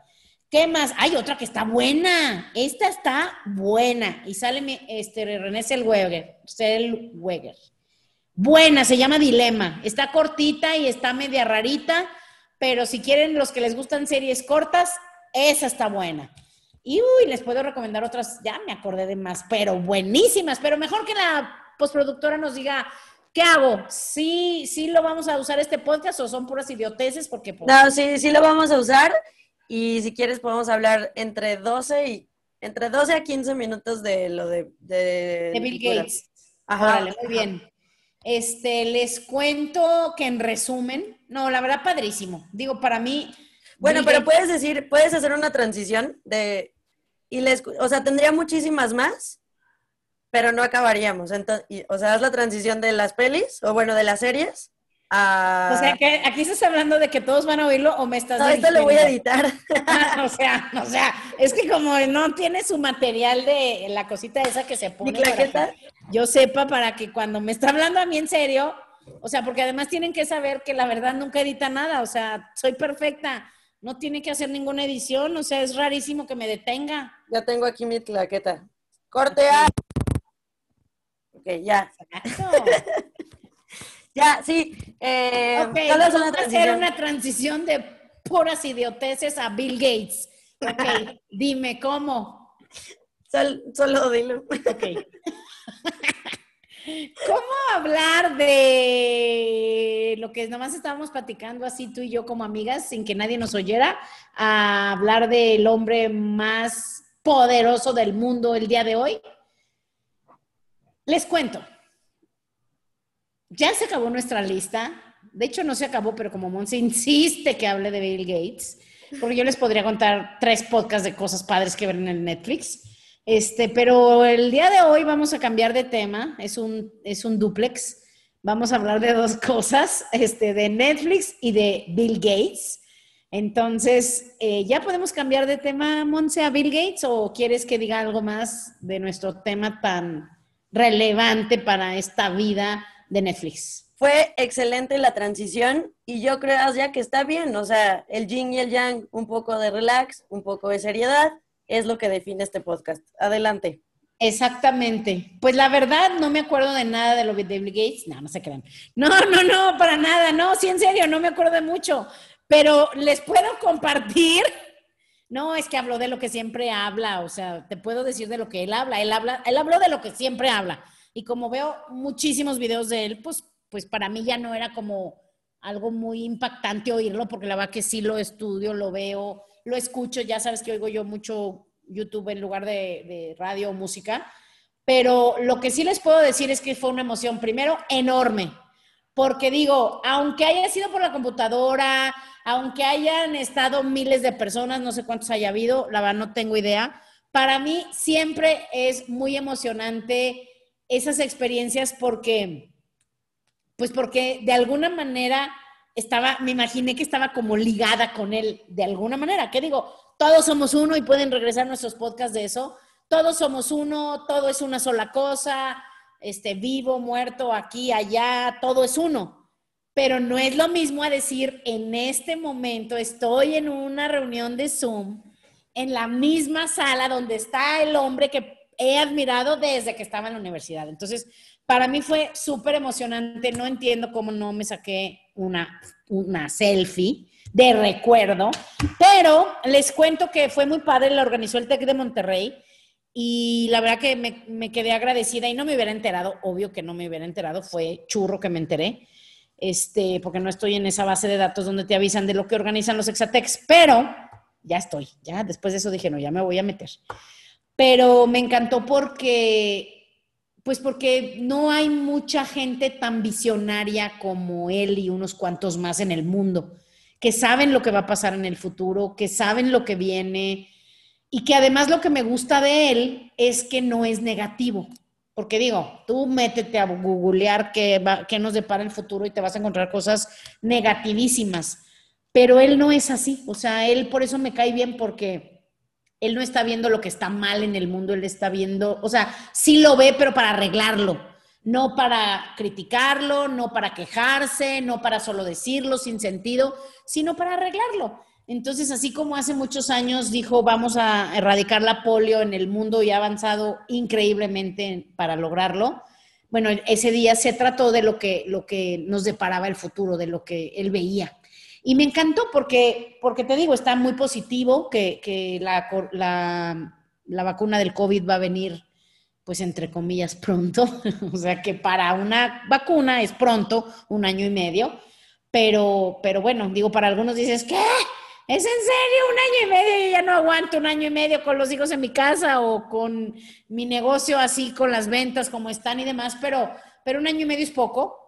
B: ¿Qué más? Hay otra que está buena. Esta está buena. Y sale mi, este, René Selweger. Selweger. Buena, se llama Dilema. Está cortita y está media rarita, pero si quieren los que les gustan series cortas, esa está buena. Y uy, les puedo recomendar otras, ya me acordé de más, pero buenísimas, pero mejor que la postproductora nos diga, ¿qué hago? ¿Sí, sí lo vamos a usar este podcast o son puras idioteces? Porque,
A: pues, No, sí, sí lo vamos a usar y si quieres podemos hablar entre 12 y entre 12 a 15 minutos de lo de...
B: De, Bill Gates. Ajá. muy bien. Este, les cuento que en resumen, no, la verdad, padrísimo. Digo, para mí.
A: Bueno, pero puedes decir, puedes hacer una transición de. Y les, o sea, tendría muchísimas más, pero no acabaríamos. Entonces, o sea, es la transición de las pelis, o bueno, de las series,
B: o sea, que aquí estás hablando de que todos van a oírlo o me estás
A: No, esto lo voy a editar.
B: o sea, o sea, es que como no tiene su material de la cosita esa que se pone para yo sepa para que cuando me está hablando a mí en serio, o sea, porque además tienen que saber que la verdad nunca edita nada, o sea, soy perfecta, no tiene que hacer ninguna edición, o sea, es rarísimo que me detenga.
A: Ya tengo aquí mi claqueta. Corte A. Ok, ya. Ya, sí.
B: Eh, vamos a hacer una transición de puras idioteces a Bill Gates. Ok, dime, ¿cómo?
A: solo dilo. Ok.
B: ¿Cómo hablar de lo que nomás estábamos platicando así tú y yo como amigas sin que nadie nos oyera? A hablar del hombre más poderoso del mundo el día de hoy. Les cuento. Ya se acabó nuestra lista. De hecho, no se acabó, pero como Monse insiste que hable de Bill Gates, porque yo les podría contar tres podcasts de cosas padres que ven en el Netflix. Este, pero el día de hoy vamos a cambiar de tema. Es un, es un duplex. Vamos a hablar de dos cosas, este, de Netflix y de Bill Gates. Entonces, eh, ¿ya podemos cambiar de tema, Monse, a Bill Gates o quieres que diga algo más de nuestro tema tan relevante para esta vida de Netflix?
A: Fue excelente la transición y yo creo ya que está bien, o sea, el yin y el yang, un poco de relax, un poco de seriedad, es lo que define este podcast. Adelante.
B: Exactamente. Pues la verdad no me acuerdo de nada de lo de Bill Gates. No, no se crean. No, no, no, para nada. No, sí, en serio, no me acuerdo de mucho. Pero les puedo compartir. No, es que habló de lo que siempre habla. O sea, te puedo decir de lo que él habla. Él habla, él habló de lo que siempre habla. Y como veo muchísimos videos de él, pues, pues para mí ya no era como algo muy impactante oírlo, porque la verdad que sí lo estudio, lo veo, lo escucho. Ya sabes que oigo yo mucho YouTube en lugar de, radio o música. Pero lo que sí les puedo decir es que fue una emoción, primero, enorme. Porque digo, aunque haya sido por la computadora, aunque hayan estado miles de personas, no sé cuántos haya habido, la verdad no tengo idea, para mí siempre es muy emocionante esas experiencias porque, pues porque de alguna manera estaba, me imaginé que estaba como ligada con él, de alguna manera. ¿Qué digo? todos somos uno y pueden regresar nuestros podcasts de eso. Todos somos uno, todo es una sola cosa, este, vivo, muerto, aquí, allá, todo es uno. Pero no es lo mismo a decir, en este momento estoy en una reunión de Zoom, en la misma sala donde está el hombre que he admirado desde que estaba en la universidad. Entonces, para mí fue súper emocionante. No entiendo cómo no me saqué una, una selfie de recuerdo. Pero les cuento que fue muy padre, la organizó el TEC de Monterrey y la verdad que me, quedé agradecida y no me hubiera enterado, obvio que no me hubiera enterado, fue churro que me enteré, este, porque no estoy en esa base de datos donde te avisan de lo que organizan los Exatex, pero ya estoy, ya después de eso dije, no, ya me voy a meter. Pero me encantó porque, pues porque no hay mucha gente tan visionaria como él y unos cuantos más en el mundo que saben lo que va a pasar en el futuro, que saben lo que viene y que además lo que me gusta de él es que no es negativo. Porque digo, tú métete a googlear qué, qué nos depara el futuro y te vas a encontrar cosas negativísimas. Pero él no es así. O sea, él por eso me cae bien porque él no está viendo lo que está mal en el mundo, él está viendo, o sea, sí lo ve, pero para arreglarlo no para criticarlo, no para quejarse, no para solo decirlo sin sentido, sino para arreglarlo. Entonces, así como hace muchos años dijo, vamos a erradicar la polio en el mundo y ha avanzado increíblemente para lograrlo, bueno, ese día se trató de lo que, lo que nos deparaba el futuro, de lo que él veía. Y me encantó porque, porque te digo, está muy positivo que, la, la vacuna del COVID va a venir pues entre comillas, pronto. o sea que para una vacuna es pronto, un año y medio. Pero, pero bueno, digo, para algunos dices, ¿qué? ¿Es en serio un año y medio? Yo ya no aguanto un año y medio con los hijos en mi casa o con mi negocio así, con las ventas como están y demás, pero, pero un año y medio es poco.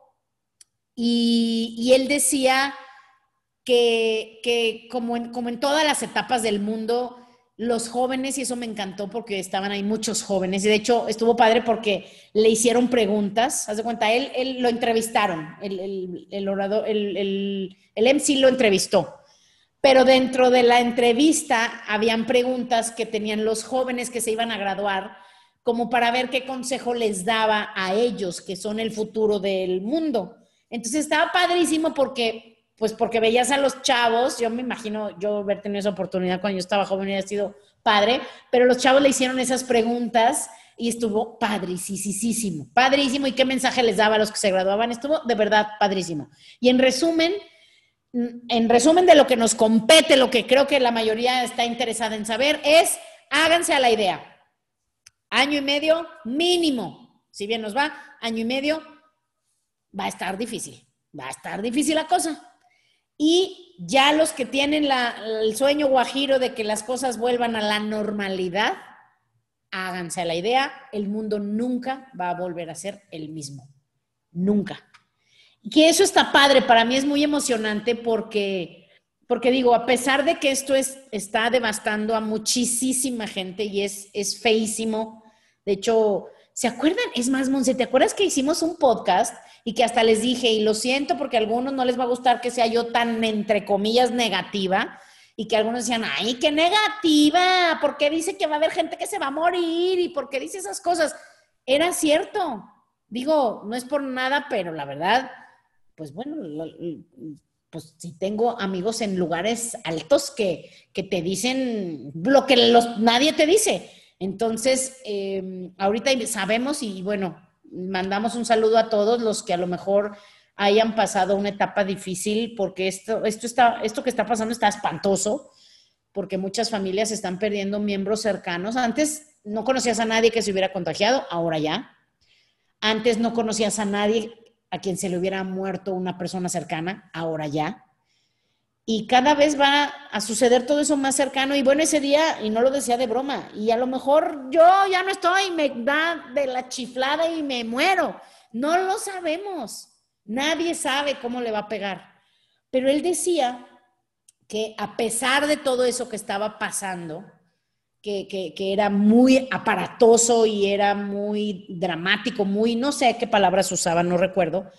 B: Y, y él decía que, que como, en, como en todas las etapas del mundo, los jóvenes, y eso me encantó porque estaban ahí muchos jóvenes, y de hecho estuvo padre porque le hicieron preguntas, haz de cuenta, él, él lo entrevistaron, el, el, orador, el, el, el MC lo entrevistó, pero dentro de la entrevista habían preguntas que tenían los jóvenes que se iban a graduar, como para ver qué consejo les daba a ellos, que son el futuro del mundo. Entonces estaba padrísimo porque pues porque veías a los chavos, yo me imagino yo haber tenido esa oportunidad cuando yo estaba joven y ha sido padre, pero los chavos le hicieron esas preguntas y estuvo padricísimo, padrísimo. ¿Y qué mensaje les daba a los que se graduaban? Estuvo de verdad padrísimo. Y en resumen, en resumen de lo que nos compete, lo que creo que la mayoría está interesada en saber es, háganse a la idea. Año y medio mínimo, si bien nos va, año y medio, va a estar difícil, va a estar difícil la cosa. Y ya los que tienen el sueño guajiro de que las cosas vuelvan a la normalidad, háganse a la idea, el mundo nunca va a volver a ser el mismo. Nunca. Que eso está padre, para mí es muy emocionante porque, porque digo, a pesar de que esto es, está devastando a muchísima gente y es, es feísimo, de hecho, ¿se acuerdan? Es más, Monse, ¿te acuerdas que hicimos un podcast y que hasta les dije, y lo siento porque a algunos no les va a gustar que sea yo tan, entre comillas, negativa? y que algunos decían, ay, qué negativa, ¿por qué dice que va a haber gente que se va a morir? ¿Y por qué dice esas cosas? Era cierto. Digo, no es por nada, pero la verdad, pues bueno, pues si tengo amigos en lugares altos que, te dicen lo que nadie te dice. Entonces, em, ahorita sabemos y bueno, mandamos un saludo a todos los que a lo mejor hayan pasado una etapa difícil, porque esto, esto, está, esto que está pasando está espantoso, porque muchas familias están perdiendo miembros cercanos. Antes no conocías a nadie que se hubiera contagiado, ahora ya. Antes no conocías a nadie a quien se le hubiera muerto una persona cercana, ahora ya. Y cada vez va a suceder todo eso más cercano. Y bueno, ese día, y no lo decía de broma, y a lo mejor yo ya no estoy, me da de la chiflada y me muero. No lo sabemos. Nadie sabe cómo le va a pegar. Pero él decía que a pesar de todo eso que estaba pasando, que, era muy aparatoso y era muy dramático, muy, no sé qué palabras usaba, no recuerdo,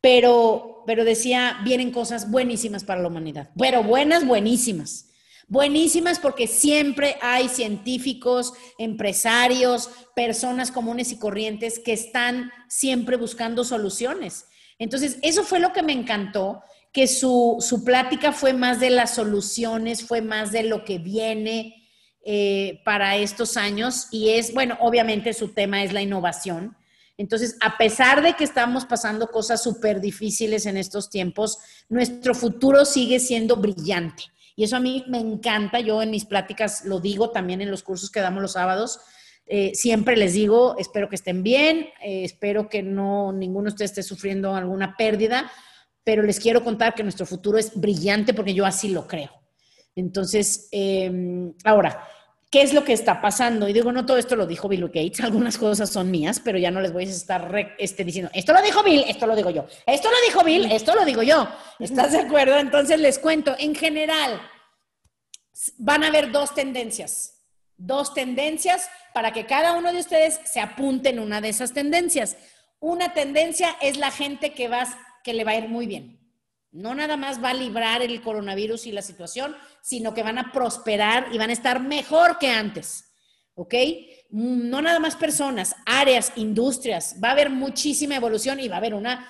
B: pero, pero decía, vienen cosas buenísimas para la humanidad. Pero buenas, buenísimas. Buenísimas porque siempre hay científicos, empresarios, personas comunes y corrientes que están siempre buscando soluciones. Entonces, eso fue lo que me encantó, que su, plática fue más de las soluciones, fue más de lo que viene eh, para estos años y es, bueno, obviamente su tema es la innovación. Entonces, a pesar de que estamos pasando cosas súper difíciles en estos tiempos, nuestro futuro sigue siendo brillante. Y eso a mí me encanta. Yo en mis pláticas lo digo también en los cursos que damos los sábados. Eh, siempre les digo, espero que estén bien, eh, espero que no ninguno de ustedes esté sufriendo alguna pérdida, pero les quiero contar que nuestro futuro es brillante porque yo así lo creo. Entonces, em, ahora, ¿qué es lo que está pasando? Y digo, no todo esto lo dijo Bill Gates, algunas cosas son mías, pero ya no les voy a estar este, diciendo, esto lo dijo Bill, esto lo digo yo, esto lo dijo Bill, esto lo digo yo. ¿Estás de acuerdo? Entonces les cuento, en general, van a haber dos tendencias dos tendencias para que cada uno de ustedes se apunte en una de esas tendencias. Una tendencia es la gente que, va, que le va a ir muy bien. No nada más va a librar el coronavirus y la situación, sino que van a prosperar y van a estar mejor que antes. ¿Ok? No nada más personas, áreas, industrias. Va a haber muchísima evolución y va a haber una,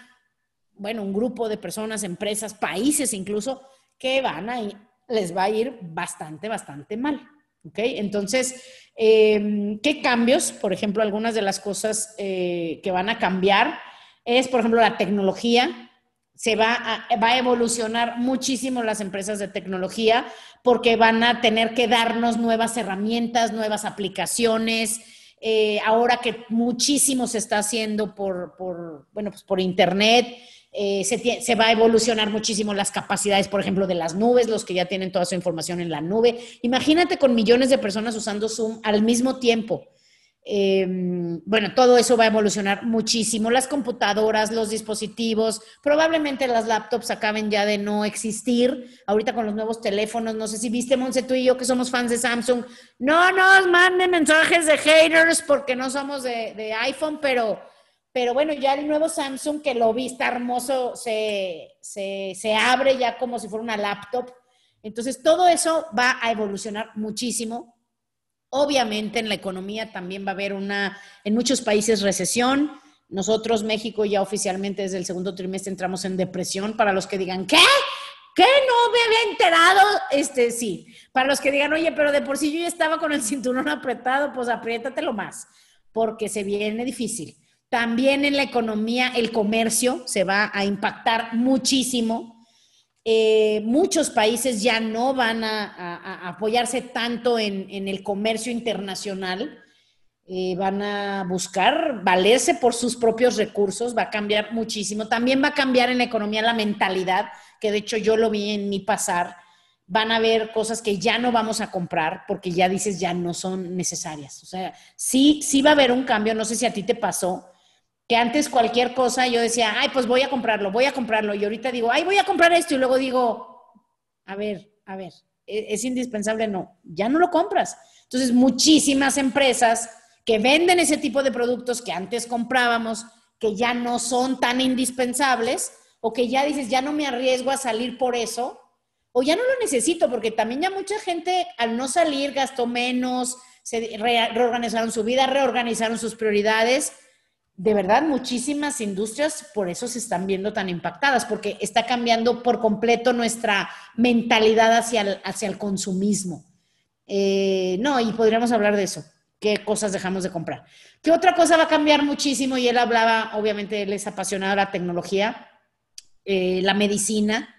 B: bueno, un grupo de personas, empresas, países incluso, que van a, les va a ir bastante, bastante mal. ¿Ok? Entonces, em, ¿qué cambios? Por ejemplo, algunas de las cosas eh, que van a cambiar es, por ejemplo, la tecnología. Se va a, va a evolucionar muchísimo las empresas de tecnología porque van a tener que darnos nuevas herramientas, nuevas aplicaciones. Eh, ahora que muchísimo se está haciendo por, por bueno, pues por Internet, eh, se, va a evolucionar muchísimo las capacidades, por ejemplo, de las nubes, los que ya tienen toda su información en la nube. Imagínate con millones de personas usando Zoom al mismo tiempo. Em, bueno, todo eso va a evolucionar muchísimo. Las computadoras, los dispositivos, probablemente las laptops acaben ya de no existir. Ahorita con los nuevos teléfonos, no sé si viste, Monse, tú y yo que somos fans de Samsung, no nos manden mensajes de haters porque no somos de, iPhone, pero pero bueno, ya el nuevo Samsung que lo vi está hermoso, se, abre ya como si fuera una laptop. Entonces, todo eso va a evolucionar muchísimo. Obviamente en la economía también va a haber una, en muchos países, recesión. Nosotros, México, ya oficialmente desde el segundo trimestre entramos en depresión. Para los que digan, ¿qué? ¿Qué? No me había enterado. Este, sí. Para los que digan, oye, pero de por sí yo ya estaba con el cinturón apretado, pues apriétatelo más, porque se viene difícil. También en la economía, el comercio se va a impactar muchísimo. Eh, muchos países ya no van a, apoyarse tanto en, el comercio internacional. Eh, van a buscar valerse por sus propios recursos, va a cambiar muchísimo. También va a cambiar en la economía la mentalidad, que de hecho yo lo vi en mi pasar van a haber cosas que ya no vamos a comprar porque ya dices ya no son necesarias. O sea, sí, sí va a haber un cambio. No sé si a ti te pasó que antes cualquier cosa yo decía, ay, pues voy a comprarlo, voy a comprarlo. Y ahorita digo, ay, voy a comprar esto. Y luego digo, a ver, a ver, ¿e-, ¿es indispensable? No, ya no lo compras. Entonces, muchísimas empresas que venden ese tipo de productos que antes comprábamos, que ya no son tan indispensables, o que ya dices, ya no me arriesgo a salir por eso, o ya no lo necesito, porque también ya mucha gente al no salir gastó menos, se reorganizaron su vida, reorganizaron sus prioridades. De verdad, muchísimas industrias por eso se están viendo tan impactadas, porque está cambiando por completo nuestra mentalidad hacia el, hacia el consumismo. Eh, no, y podríamos hablar de eso. ¿Qué cosas dejamos de comprar? ¿Qué otra cosa va a cambiar muchísimo? Y él hablaba, obviamente, él es apasionado de la tecnología, eh, la medicina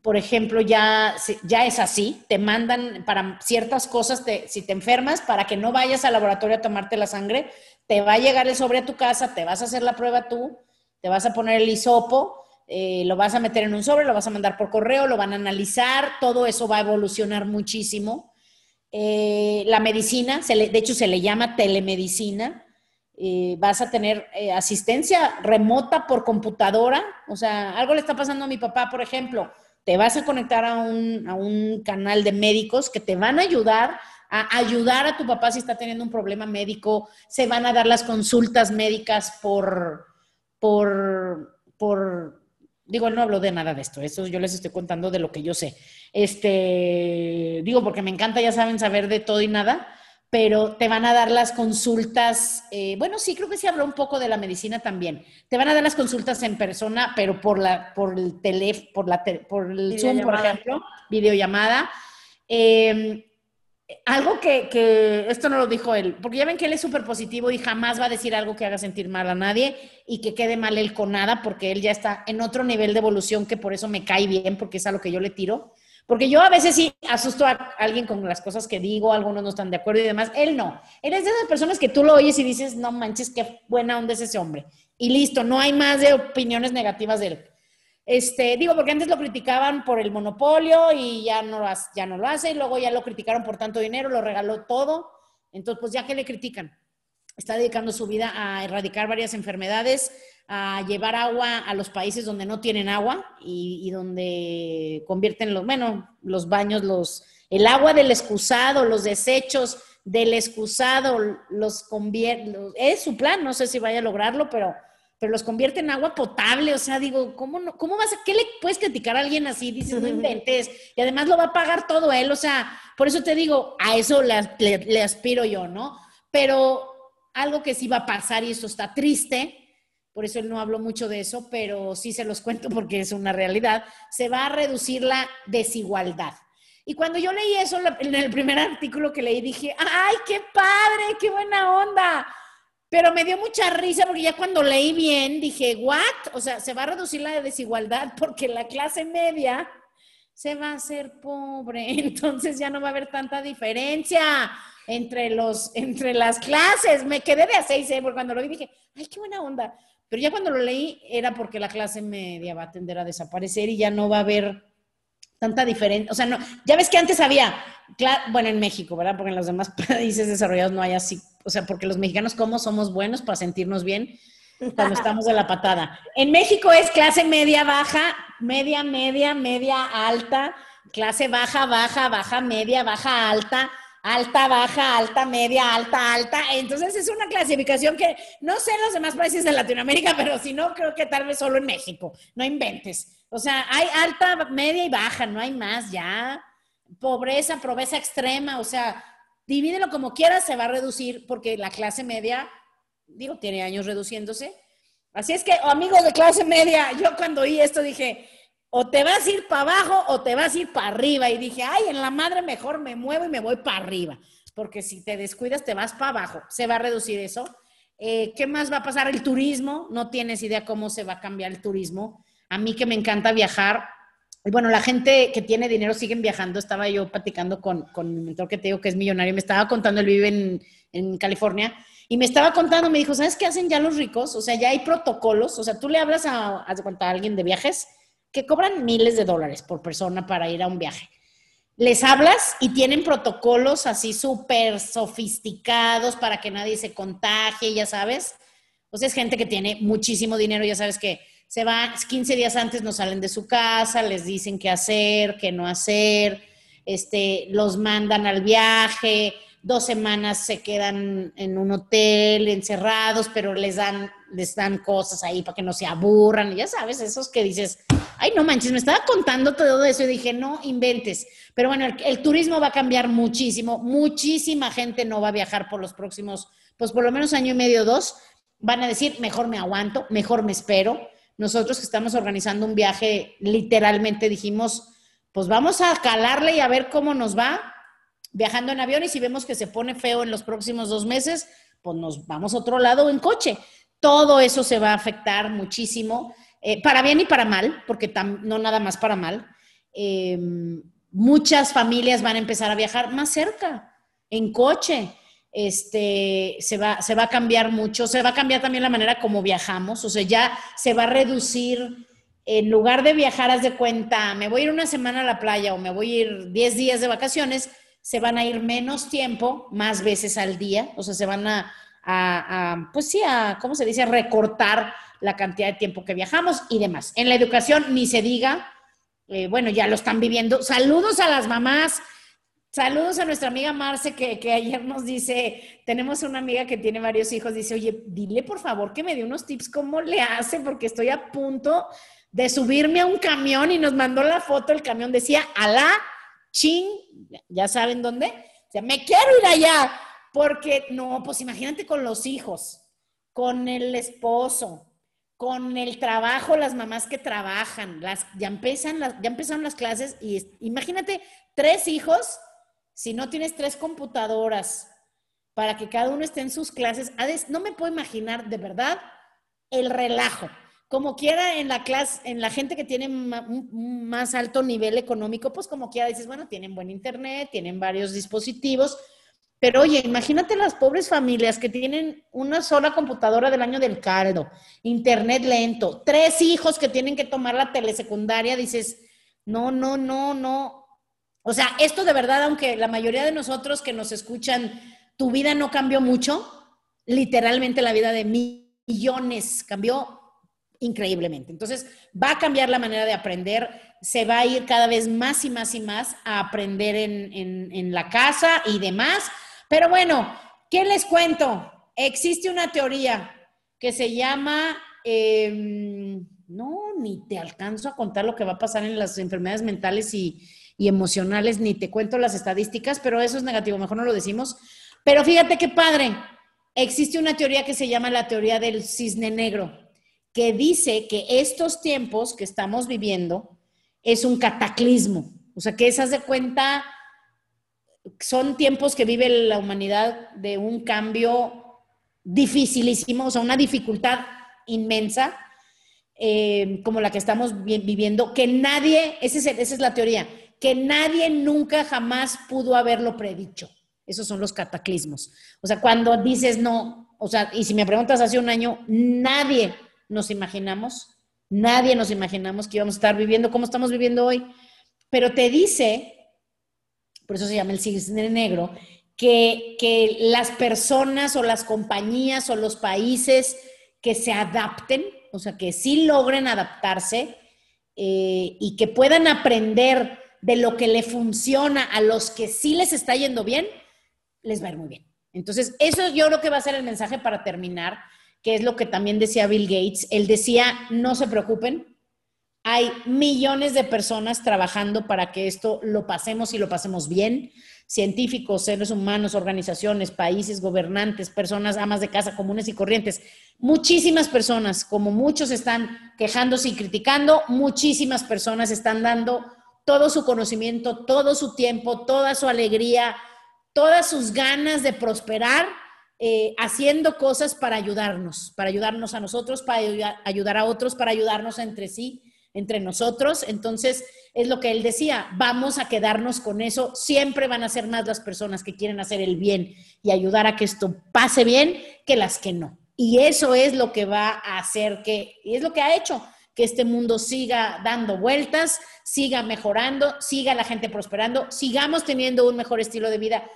B: por ejemplo, ya, ya es así, te mandan para ciertas cosas, si te enfermas, para que no vayas al laboratorio a tomarte la sangre, te va a llegar el sobre a tu casa, te vas a hacer la prueba tú, te vas a poner el hisopo, eh, lo vas a meter en un sobre, lo vas a mandar por correo, lo van a analizar, todo eso va a evolucionar muchísimo. Eh, la medicina, de hecho se le llama telemedicina, eh, vas a tener asistencia remota por computadora, o sea, algo le está pasando a mi papá, por ejemplo, te vas a conectar a un, canal de médicos que te van a ayudar a ayudar a tu papá si está teniendo un problema médico, se van a dar las consultas médicas por, por, por, digo, no hablo de nada de esto, eso yo les estoy contando de lo que yo sé. Este, digo, porque me encanta, ya saben, saber de todo y nada, pero te van a dar las consultas, eh, bueno, sí, creo que se habló un poco de la medicina también. Te van a dar las consultas en persona, pero por, la, por el teléfono, por, la por el Zoom, por ejemplo, videollamada. Em, algo que, que, esto no lo dijo él, porque ya ven que él es súper positivo y jamás va a decir algo que haga sentir mal a nadie y que quede mal él con nada, porque él ya está en otro nivel de evolución que por eso me cae bien, porque es a lo que yo le tiro. Porque yo a veces sí asusto a alguien con las cosas que digo, algunos no están de acuerdo y demás. Él no. Él es de esas personas que tú lo oyes y dices, no manches, qué buena onda es ese hombre. Y listo, no hay más de opiniones negativas de él. Este, digo, porque antes lo criticaban por el monopolio y ya no, ya lo hace, y luego ya lo criticaron por tanto dinero, lo regaló todo. Entonces, pues ya que le critican, está dedicando su vida a erradicar varias enfermedades, a llevar agua a los países donde no tienen agua y, donde convierten los, bueno, los baños, los, el agua del excusado, los desechos del excusado, los convierte, es su plan, no sé si vaya a lograrlo, pero, pero los convierte en agua potable, o sea, digo, ¿cómo, no, cómo vas a, qué le puedes criticar a alguien así? Dices, no inventes, y además lo va a pagar todo él, o sea, por eso te digo, a eso le aspiro yo, ¿no? Pero algo que sí va a pasar y eso está triste, por eso él no habló mucho de eso, pero sí se los cuento porque es una realidad, se va a reducir la desigualdad. Y cuando yo leí eso en el primer artículo que leí, dije, ¡ay, qué padre, qué buena onda! Pero me dio mucha risa porque ya cuando leí bien, dije, ¿what? O sea, se va a reducir la desigualdad porque la clase media se va a hacer pobre, entonces ya no va a haber tanta diferencia entre, los, entre las clases. Me quedé de a seis, ¿eh? porque cuando lo vi dije, ¡ay, qué buena onda! Pero ya cuando lo leí era porque la clase media va a tender a desaparecer y ya no va a haber tanta diferencia. O sea, no, ya ves que antes había, bueno, en México, ¿verdad? Porque en los demás países desarrollados no hay así. O sea, porque los mexicanos, ¿cómo somos buenos para sentirnos bien cuando estamos de la patada? En México es clase media, baja, media, media, media, alta, clase baja, baja, baja, media, baja, alta alta, baja, alta, media, alta, alta. Entonces es una clasificación que no sé en los demás países de Latinoamérica, pero si no, creo que tal vez solo en México. No inventes. O sea, hay alta, media y baja, no hay más ya. Pobreza, pobreza extrema, o sea, divídelo como quieras, se va a reducir porque la clase media, digo, tiene años reduciéndose. Así es que, amigos de clase media, yo cuando oí esto dije, o te vas a ir para abajo o te vas a ir para arriba. Y dije, ay, en la madre mejor me muevo y me voy para arriba, porque si te descuidas te vas para abajo. Se va a reducir eso. Eh, ¿Qué más va a pasar? El turismo. No tienes idea cómo se va a cambiar el turismo. A mí que me encanta viajar. Y bueno, la gente que tiene dinero siguen viajando. Estaba yo platicando con, con mi mentor que te digo que es millonario. Me estaba contando, él vive en, en California. Y me estaba contando, me dijo, ¿sabes qué hacen ya los ricos? O sea, ya hay protocolos. O sea, tú le hablas a, a, a alguien de viajes que cobran miles de dólares por persona para ir a un viaje. les hablas y tienen protocolos así súper sofisticados para que nadie se contagie, ya sabes. O sea, es gente que tiene muchísimo dinero, ya sabes que se va 15 días antes, no salen de su casa, les dicen qué hacer, qué no hacer, este, los mandan al viaje, dos semanas se quedan en un hotel encerrados, pero les dan, les dan cosas ahí para que no se aburran, ya sabes, esos que dices, ay, no manches, me estaba contando todo eso y dije, no inventes. Pero bueno, el, turismo va a cambiar muchísimo, muchísima gente no va a viajar por los próximos, pues por lo menos año y medio, dos, van a decir, mejor me aguanto, mejor me espero. Nosotros que estamos organizando un viaje, literalmente dijimos, pues vamos a calarle y a ver cómo nos va viajando en avión y si vemos que se pone feo en los próximos dos meses, pues nos vamos a otro lado en coche. Todo eso se va a afectar muchísimo, eh, para bien y para mal, porque no nada más para mal. Em, muchas familias van a empezar a viajar más cerca, en coche. Este, se, va, se va a cambiar mucho, se va a cambiar también la manera como viajamos, o sea, ya se va a reducir, en lugar de viajar, haz de cuenta, me voy a ir una semana a la playa o me voy a ir 10 días de vacaciones, se van a ir menos tiempo, más veces al día, o sea, se van a, pues sí, a, ¿cómo se dice?, recortar la cantidad de tiempo que viajamos y demás. En la educación, ni se diga, eh, bueno, ya lo están viviendo. Saludos a las mamás, saludos a nuestra amiga Marce, que, ayer nos dice, tenemos una amiga que tiene varios hijos, dice, oye, dile por favor que me dé unos tips, ¿cómo le hace? Porque estoy a punto de subirme a un camión y nos mandó la foto, el camión decía, alá chin, ya saben dónde. O me quiero ir allá, porque no, pues imagínate con los hijos, con el esposo, con el trabajo, las mamás que trabajan, las, ya, empiezan ya empezaron las clases y imagínate tres hijos, si no tienes tres computadoras para que cada uno esté en sus clases, no me puedo imaginar de verdad el relajo como quiera en la clase, en la gente que tiene un más alto nivel económico, pues como quiera dices, bueno, tienen buen internet, tienen varios dispositivos, pero oye, imagínate las pobres familias que tienen una sola computadora del año del caldo, internet lento, tres hijos que tienen que tomar la telesecundaria, dices, no, no, no, no. O sea, esto de verdad, aunque la mayoría de nosotros que nos escuchan, tu vida no cambió mucho, literalmente la vida de millones cambió increíblemente. Entonces, va a cambiar la manera de aprender, se va a ir cada vez más y más y más a aprender en, la casa y demás. Pero bueno, ¿qué les cuento? Existe una teoría que se llama, em, no, ni te alcanzo a contar lo que va a pasar en las enfermedades mentales y, y emocionales, ni te cuento las estadísticas, pero eso es negativo, mejor no lo decimos. Pero fíjate qué padre, existe una teoría que se llama la teoría del cisne negro que dice que estos tiempos que estamos viviendo es un cataclismo. O sea, que esas de cuenta son tiempos que vive la humanidad de un cambio dificilísimo, o sea, una dificultad inmensa, eh, como la que estamos viviendo, que nadie, esa es la teoría, que nadie nunca jamás pudo haberlo predicho. Esos son los cataclismos. O sea, cuando dices no, o sea, y si me preguntas hace un año, nadie nos imaginamos, nadie nos imaginamos que íbamos a estar viviendo como estamos viviendo hoy, pero te dice, por eso se llama el cisne negro, que, que las personas o las compañías o los países que se adapten, o sea, que sí logren adaptarse eh, y que puedan aprender de lo que le funciona a los que sí les está yendo bien, les va a ir muy bien. Entonces, eso yo creo que va a ser el mensaje para terminar que es lo que también decía Bill Gates. Él decía, no se preocupen, hay millones de personas trabajando para que esto lo pasemos y lo pasemos bien. Científicos, seres humanos, organizaciones, países, gobernantes, personas, amas de casa, comunes y corrientes. Muchísimas personas, como muchos están quejándose y criticando, muchísimas personas están dando todo su conocimiento, todo su tiempo, toda su alegría, todas sus ganas de prosperar eh, haciendo cosas para ayudarnos, para ayudarnos a nosotros, para ayudar, a otros, para ayudarnos entre sí, entre nosotros. Entonces, es lo que él decía, vamos a quedarnos con eso. Siempre van a ser más las personas que quieren hacer el bien y ayudar a que esto pase bien que las que no. Y eso es lo que va a hacer que, y es lo que ha hecho, que este mundo siga dando vueltas, siga mejorando, siga la gente prosperando, sigamos teniendo un mejor estilo de vida,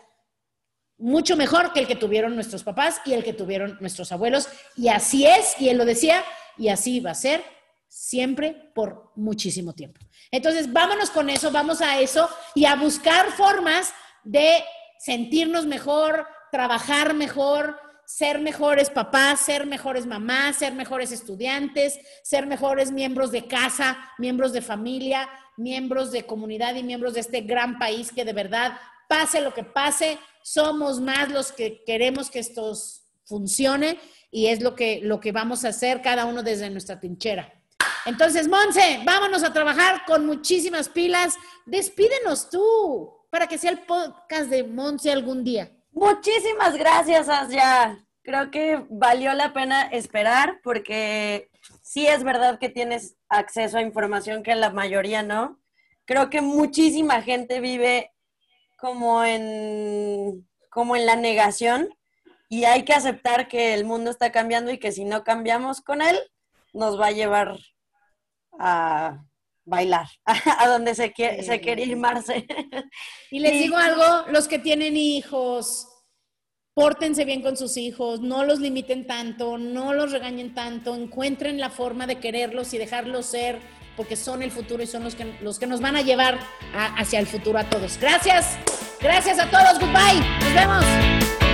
B: mucho mejor que el que tuvieron nuestros papás y el que tuvieron nuestros abuelos. Y así es, y él lo decía, y así va a ser siempre por muchísimo tiempo. Entonces, vámonos con eso, vamos a eso y a buscar formas de sentirnos mejor, trabajar mejor, ser mejores papás, ser mejores mamás, ser mejores estudiantes, ser mejores miembros de casa, miembros de familia, miembros de comunidad y miembros de este gran país que de verdad, pase lo que pase, somos más los que queremos que esto funcione y es lo que, lo que vamos a hacer cada uno desde nuestra trinchera. Entonces, Monse, vámonos a trabajar con muchísimas pilas. Despídenos tú para que sea el podcast de Monse algún día.
A: Muchísimas gracias, Asya. Creo que valió la pena esperar porque sí es verdad que tienes acceso a información que la mayoría no. Creo que muchísima gente vive como en, como en la negación y hay que aceptar que el mundo está cambiando y que si no cambiamos con él, nos va a llevar a bailar, a donde se quiere, se quiere ir Marce.
B: Y les digo algo, los que tienen hijos, pórtense bien con sus hijos, no los limiten tanto, no los regañen tanto, encuentren la forma de quererlos y dejarlos ser, porque son el futuro y son los que, los que nos van a llevar hacia el futuro a todos. Gracias, gracias a todos, goodbye, nos vemos.